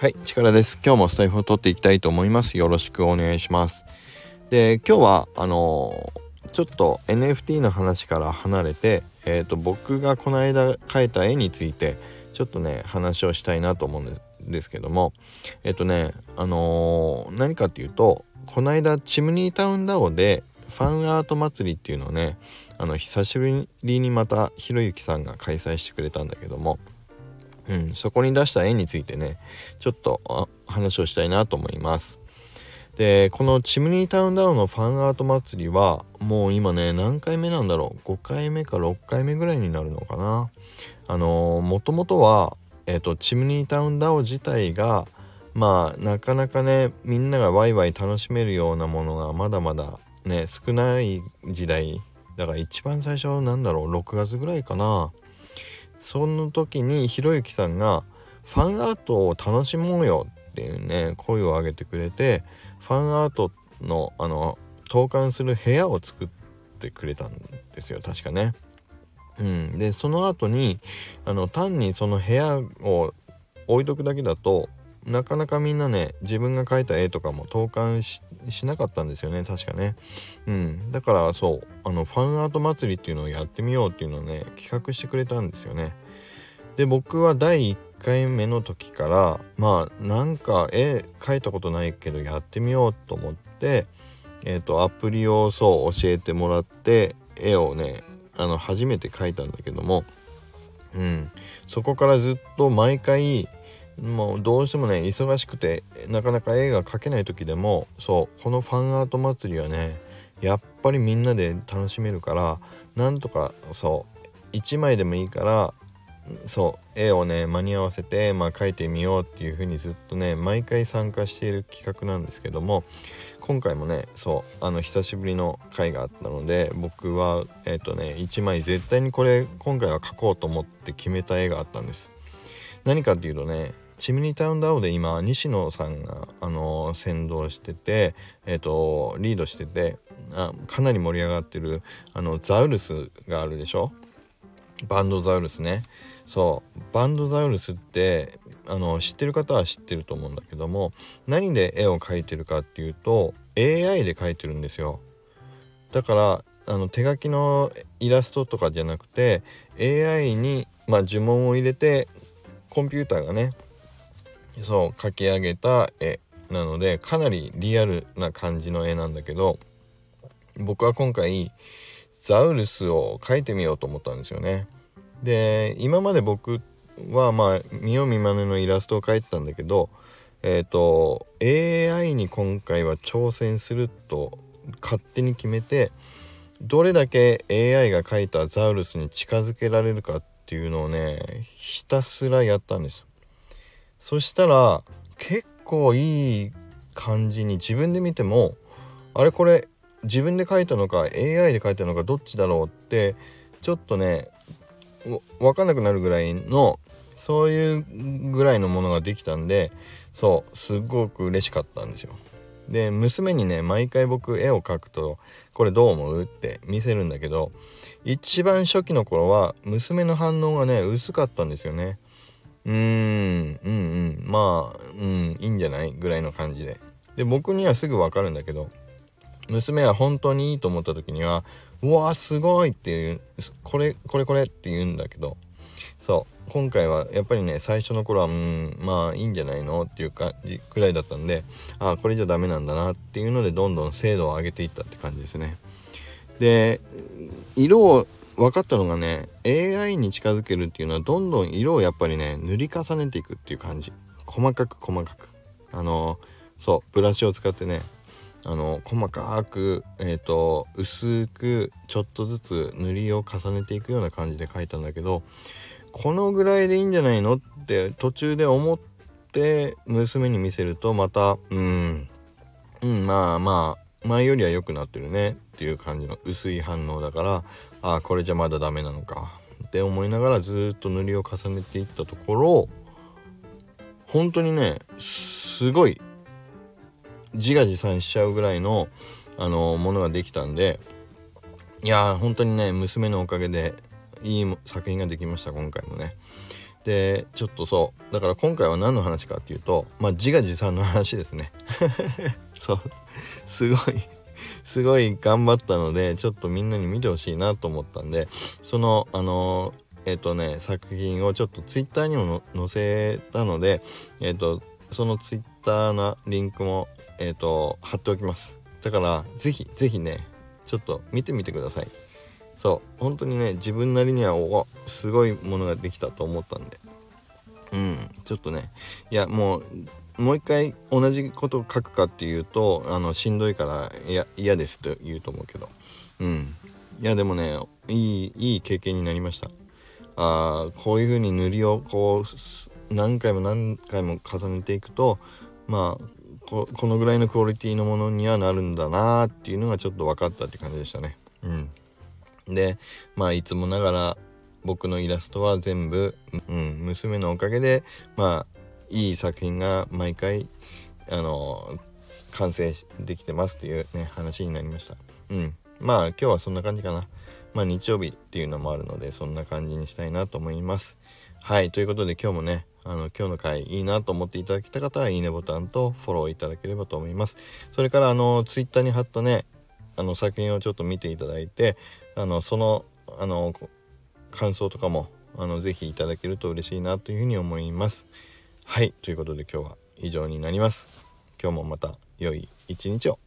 はい力です。今日もスタイフを取っていきたいと思います。よろしくお願いします。で今日はあのー、ちょっと NFT の話から離れてえっ、ー、と僕がこの間描いた絵についてちょっとね話をしたいなと思うんですですけどもえっ、ー、とねあの何かっていうとこの間チムニータウンダオでファンアート祭りっていうのをねあの久しぶりにまたひろゆきさんが開催してくれたんだけどもうん、そこに出した絵についてねちょっと話をしたいなと思います。でこのチムニータウンダウンのファンアート祭りはもう今ね何回目なんだろう？5回目か6回目ぐらいになるのかな？あのもともとは、えーと、チムニータウンダウン自体がまあなかなかねみんながワイワイ楽しめるようなものがまだまだね少ない時代。だから一番最初なんだろう？6月ぐらいかな。その時にひろゆきさんがファンアートを楽しもうよっていうね声を上げてくれてファンアートのあの投函する部屋を作ってくれたんですよ確かね。うん、でその後にあの単にその部屋を置いとくだけだとなかなかみんなね自分が描いた絵とかも投函しなかったんですよね。確かね。うん。だからそう。あのファンアート祭りっていうのをやってみようっていうのをね企画してくれたんですよね。で僕は第1回目の時からまあなんか絵描いたことないけどやってみようと思ってえっ、ー、とアプリをそう教えてもらって絵をねあの初めて描いたんだけどもうん。そこからずっと毎回もうどうしてもね忙しくてなかなか絵が描けない時でもそうこのファンアート祭りはねやっぱりみんなで楽しめるからなんとかそう1枚でもいいからそう絵をね間に合わせて、まあ、描いてみようっていう風にずっとね毎回参加している企画なんですけども今回もねそうあの久しぶりの回があったので僕はえっ、ー、とね1枚絶対にこれ今回は描こうと思って決めた絵があったんです。何かっていうとねチミニタウンダウで今西野さんが、あの、先導してて、えーと、リードしててあかなり盛り上がってるあのザウルスがあるでしょ？バンドザウルスね。そう。バンドザウルスってあの知ってる方は知ってると思うんだけども何で絵を描いてるかっていうと AI で描いてるんですよ。だからあの手書きのイラストとかじゃなくて AI に、まあ、呪文を入れてコンピューターがねそう描き上げた絵なのでかなりリアルな感じの絵なんだけど僕は今回ザウルスを描いてみようと思ったんですよね。で今まで僕はまあ見よう見まねのイラストを描いてたんだけどえっ、ー、と AI に今回は挑戦すると勝手に決めてどれだけ AI が描いたザウルスに近づけられるかっていうのをねひたすらやったんですそしたら結構いい感じに自分で見てもあれこれ自分で書いたのか AI で書いたのかどっちだろうってちょっとね分かんなくなるぐらいのそういうぐらいのものができたんでそうすごく嬉しかったんですよ。で娘にね毎回僕絵を描くと「これどう思う?」って見せるんだけど一番初期の頃は娘の反応がね薄かったんですよね。うーんうんうんまあうんいいんじゃないぐらいの感じでで僕にはすぐ分かるんだけど娘は本当にいいと思った時には「うわすごい!」っていう「これこれこれ」って言うんだけどそう今回はやっぱりね最初の頃はうんまあいいんじゃないのっていう感じくらいだったんでああこれじゃダメなんだなっていうのでどんどん精度を上げていったって感じですね。で色を分かったのがね AI に近づけるっていうのはどんどん色をやっぱりね塗り重ねていくっていう感じ。細かく細かく。あのそうブラシを使ってねあの細かく、えーと、薄くちょっとずつ塗りを重ねていくような感じで描いたんだけどこのぐらいでいいんじゃないの？って途中で思って娘に見せるとまたうんうんまあまあ前よりは良くなってるねっていう感じの薄い反応だからああこれじゃまだダメなのかって思いながらずっと塗りを重ねていったところ本当にねすごい自画自賛しちゃうぐらいのあのものができたんでいやー本当にね娘のおかげでいい作品ができました今回もね。でちょっとそう。だから今回は何の話かっていうとまあ自画自賛の話ですね。そう。すごいすごい頑張ったのでちょっとみんなに見てほしいなと思ったんでそのあのえっ、ー、とね作品をちょっとツイッターにも載せたのでえっ、ー、とそのツイッターのリンクもえっ、ー、と貼っておきます。だからぜひぜひねちょっと見てみてください。そう。本当にね自分なりにはおすごいものができたと思ったんで。うん。ちょっとね。いやもうもう一回同じことを書くかっていうとあのしんどいから嫌ですと言うと思うけど。うん。いやでもねいいいい経験になりました。あーこういう風に塗りをこう何回も何回も重ねていくとまあこのぐらいのクオリティのものにはなるんだなっていうのがちょっと分かったって感じでしたね。でまあいつもながら僕のイラストは全部、うん、娘のおかげでまあいい作品が毎回あの完成できてますっていうね話になりました。うん。まあ今日はそんな感じかな。まあ日曜日っていうのもあるのでそんな感じにしたいなと思います。はいということで今日もねあの今日の回いいなと思っていただけた方はいいねボタンとフォローいただければと思います。それからあのツイッターに貼ったねあの作品をちょっと見ていただいてあのそのあの感想とかもあのぜひいただけると嬉しいなというふうに思います。はいということで今日は以上になります。今日もまた良い一日を。